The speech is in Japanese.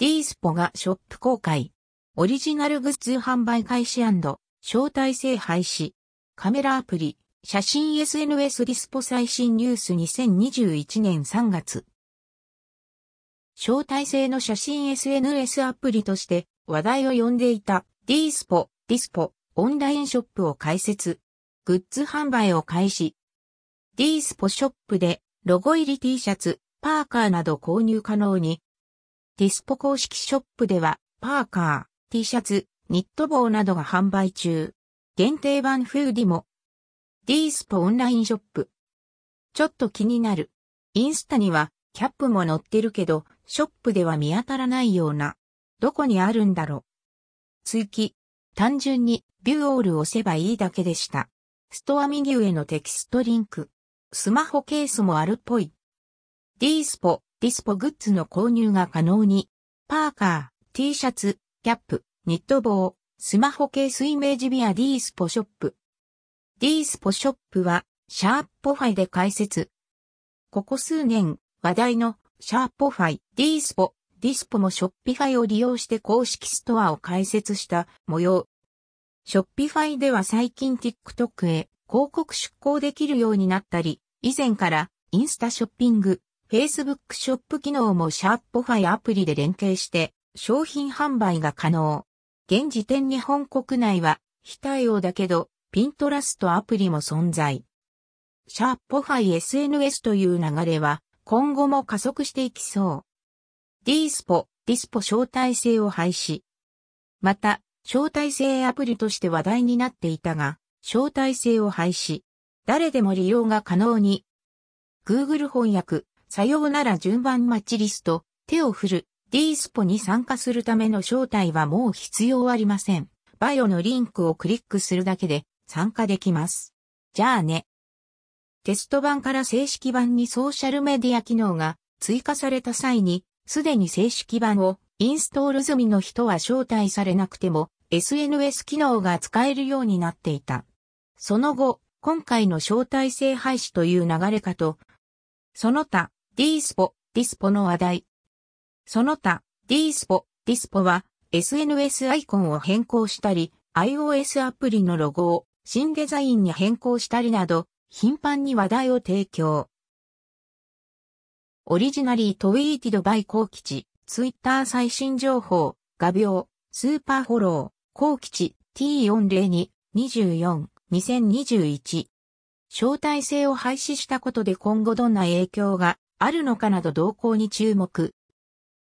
D スポがショップ公開。オリジナルグッズ販売開始招待制廃止。カメラアプリ、写真 SNS ディスポ最新ニュース2021年3月。招待制の写真 SNS アプリとして話題を呼んでいた D スポ、ディスポ、オンラインショップを開設。グッズ販売を開始。D スポショップでロゴ入り T シャツ、パーカーなど購入可能に。Dispo 公式ショップでは、パーカー、T シャツ、ニット帽などが販売中。限定版フーディも。 Dispo オンラインショップ。ちょっと気になる。インスタには、キャップも載ってるけど、ショップでは見当たらないような。どこにあるんだろう。追記。単純に、 View all 押せばいいだけでした。ストア右上のテキストリンク。スマホケースもあるっぽい。Dispo、ディスポグッズの購入が可能に、パーカー、T シャツ、キャップ、ニット帽、スマホケース Image via Dispo Shop。 Dispo ショップは、 Shopify で開設。ここ数年、話題の Shopify、Dispo、ディスポも Shopify を利用して公式ストアを開設した模様。 Shopify では最近 TikTok へ広告出稿できるようになったり、以前からインスタショッピング、Facebook ショップ機能も Shopify アプリで連携して商品販売が可能。現時点日本国内は非対応だけど、 Pinterest アプリも存在。 Shopify SNS という流れは今後も加速していきそう。 Dispo、ディスポ招待制を廃止。また、招待制アプリとして話題になっていたが、招待制を廃止。誰でも利用が可能に。Google 翻訳、さようなら順番待ちリスト、手を振る、D スポに参加するための招待はもう必要ありません。バイオのリンクをクリックするだけで参加できます。じゃあね。テスト版から正式版にソーシャルメディア機能が追加された際に、すでに正式版をインストール済みの人は招待されなくても SNS 機能が使えるようになっていた。その後、今回の招待制廃止という流れかと、その他、 Dispo、ディスポの話題。その他、 Dispo、ディスポは SNS アイコンを変更したり、iOS アプリのロゴを新デザインに変更したりなど、頻繁に話題を提供。 Originally tweeted by コウキチ、ツイッター最新情報、画鋲、スーパーフォロー、コウキチ、T402、24、2021。招待制を廃止したことで今後どんな影響があるのかなど動向に注目。